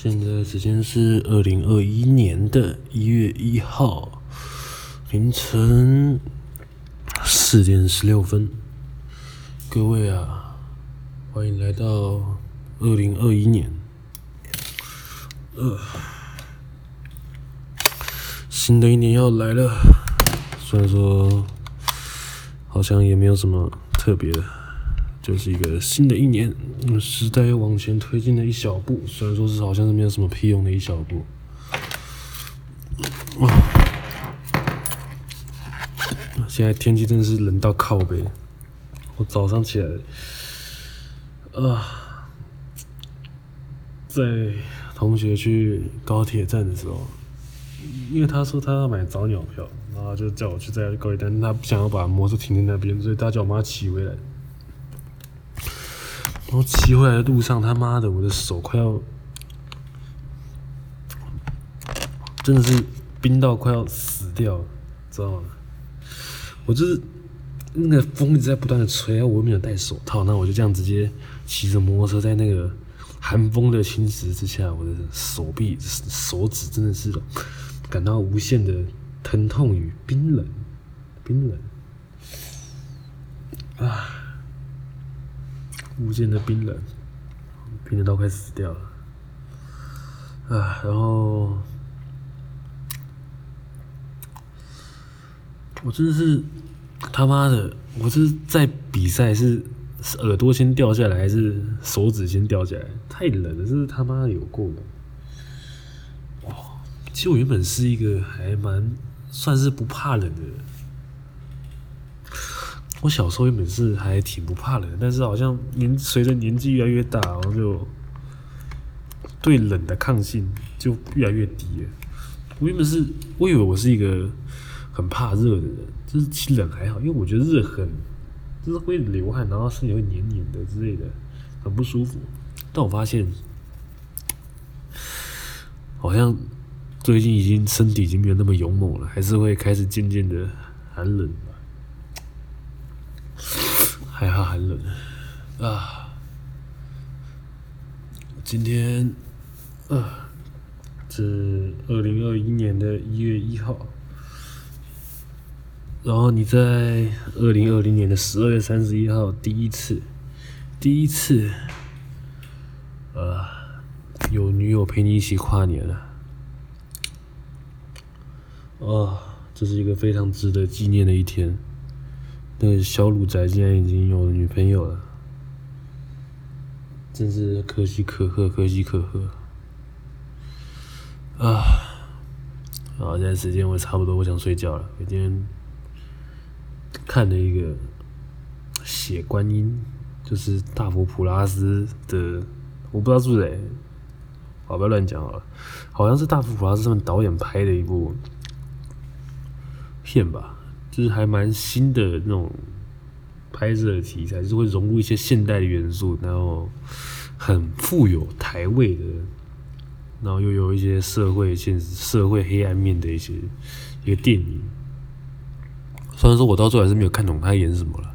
现在时间是二零二一年的一月一号凌晨四点十六分。各位啊，欢迎来到二零二一年。呃，新的一年要来了，虽然说好像也没有什么特别的。就是一个新的一年，时代又往前推进了一小步，虽然说是好像是没有什么屁用的一小步。哇，现在天气真的是冷到靠北。我早上起来，啊，在同学去高铁站的时候，因为他说他要买早鸟票，然后就叫我去在高铁站，他不想要把摩托停在那边，所以他叫我妈骑回来。然后骑回来的路上，他妈的，我的手快要，真的是冰到快要死掉，知道吗？我就是那个风一直在不断的吹，然后我又没有戴手套，那我就这样直接骑着摩托车在那个寒风的侵蚀之下，我的手臂、手指真的是感到无限的疼痛与冰冷，冰冷啊！无限的冰冷，冰冷到快死掉了啊！然后我真的是他妈的，我这是在比赛，是耳朵先掉下来，还是手指先掉下来？太冷了，这是他妈的有够冷！哇，其实我原本是一个还蛮算是不怕冷的人。我小时候原本是还挺不怕冷，但是好像年随着年纪越来越大，然后就对冷的抗性就越来越低了。我原本是，我以为我是一个很怕热的人，就是其实冷还好，因为我觉得热很，就是会流汗，然后身体会黏黏的之类的，很不舒服。但我发现，好像最近已经身体已经没有那么勇猛了，还是会开始渐渐的寒冷。还好很冷啊！今天啊，是二零二一年的一月一号，然后你在二零二零年的十二月三十一号第一次，第一次，呃，有女友陪你一起跨年了，啊，这是一个非常值得纪念的一天。那个小鲁宅竟然已经有女朋友了，真是可喜可贺，可喜可贺啊！好，现在时间我也差不多，我想睡觉了。我今天看了一个血观音，就是大佛普拉斯的，我不知道是不是哎，好，不要乱讲好了，好像是大佛普拉斯他们导演拍的一部片吧。就是还蛮新的那种拍摄题材，就是会融入一些现代的元素，然后很富有台味的，然后又有一些社会现实、社会黑暗面的一些一个电影。虽然说我到最后还是没有看懂他演什么了，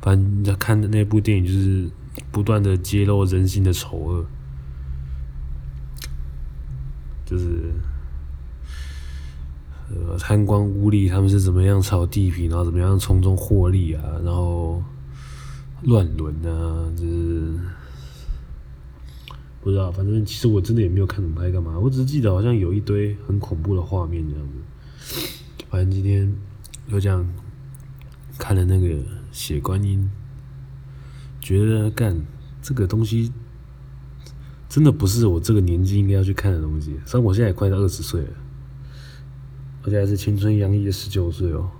反正看的那部电影就是不断的揭露人性的丑恶，就是。呃，贪官污吏他们是怎么样炒地皮，然后怎么样从中获利啊？然后乱伦啊，就是不知道。反正其实我真的也没有看懂他在干嘛，我只是记得好像有一堆很恐怖的画面这样子。反正今天就这样看了那个血观音，觉得干这个东西真的不是我这个年纪应该要去看的东西。虽然我现在也快到二十岁了。而且还是青春洋溢的十九岁哦，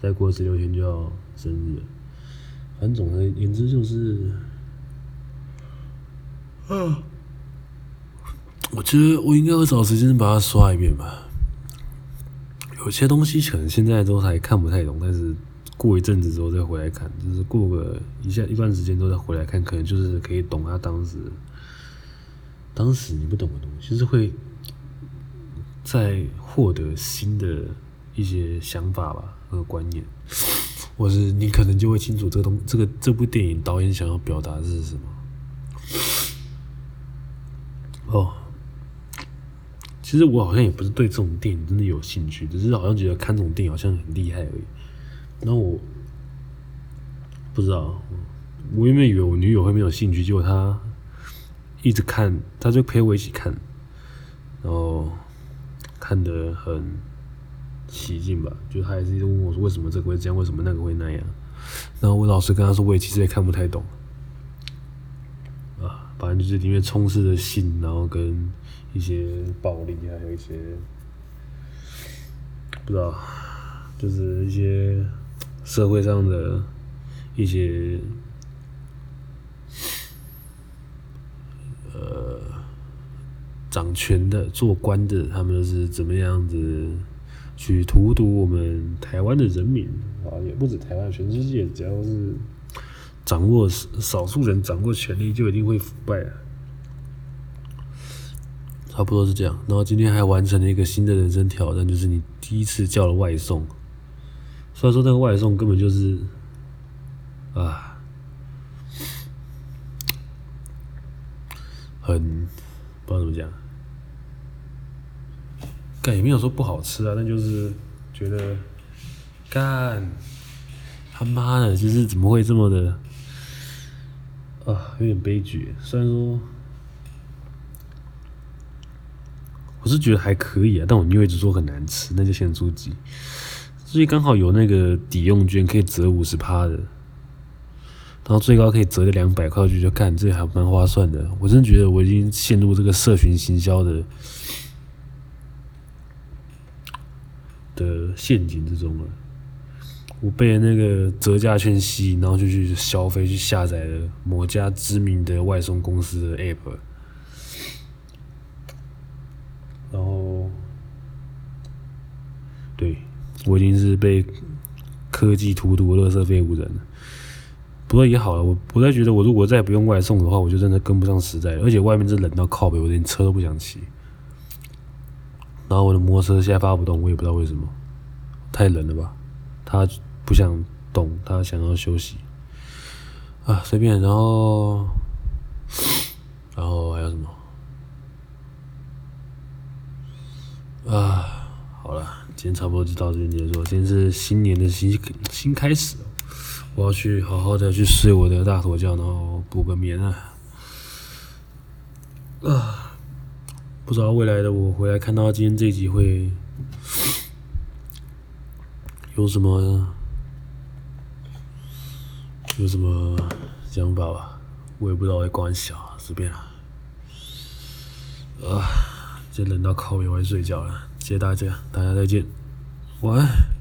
再过十六天就要生日了。反正总而言之就是，啊，我觉得我应该会找时间把它刷一遍吧。有些东西可能现在都还看不太懂，但是过一阵子之后再回来看，就是过个一下一段时间之后再回来看，可能就是可以懂他当时，当时你不懂的东西，就是会。在获得新的一些想法吧和观念，或是你可能就会清楚这个东这个这部电影导演想要表达的是什么。哦，其实我好像也不是对这种电影真的有兴趣，只是好像觉得看这种电影好像很厉害而已。然后我不知道，我原本以为我女友会没有兴趣，结果她一直看，她就陪我一起看，然后看得很起劲吧。就他还是一直问我说：“为什么这个会这样？为什么那个会那样？”然后我老师跟他说：“我也其实也看不太懂。”啊，反正就是里面充斥着性，然后跟。一些暴力，还有一些不知道，就是一些社会上的一些呃掌权的、做官的，他们是怎么样子去荼毒我们台湾的人民啊？也不止台湾，全世界只要是掌握少数人掌握权力，就一定会腐败啊！差不多是这样，然后今天还完成了一个新的人生挑战，就是你第一次叫了外送。虽然说那个外送根本就是，啊，很不知道怎么讲，干也没有说不好吃啊，但就是觉得，干他妈的，就是怎么会这么的，啊，有点悲剧。虽然说。我是觉得还可以啊，但我女友一直说很难吃，那就咸猪鸡。所以刚好有那个抵用券可以折五十趴的，然后最高可以折个两百块，我就觉得干这还蛮划算的。我真的觉得我已经陷入这个社群行销的的陷阱之中了。我被那个折价券吸引，然后就去消费，去下载了某家知名的外送公司的 app。然后，对，我已经是被科技荼毒的垃圾废物人了。不过也好了，我我再觉得我如果再不用外送的话，我就真的跟不上时代了。而且外面是冷到靠北，我连车都不想骑。然后我的摩托车现在发不动，我也不知道为什么，太冷了吧？他不想动，他想要休息。啊，随便。然后，然后还有什么？啊，好了，今天差不多就到这边结束。今天是新年的新新开始，我要去好好的去睡我的大头觉，然后补个眠啊。啊，不知道未来的我回来看到今天这集会有什么有什么想法吧？我也不知道会关小，随便啊。啊。就冷到靠边，我要睡觉了。谢谢大家，大家再见，晚安。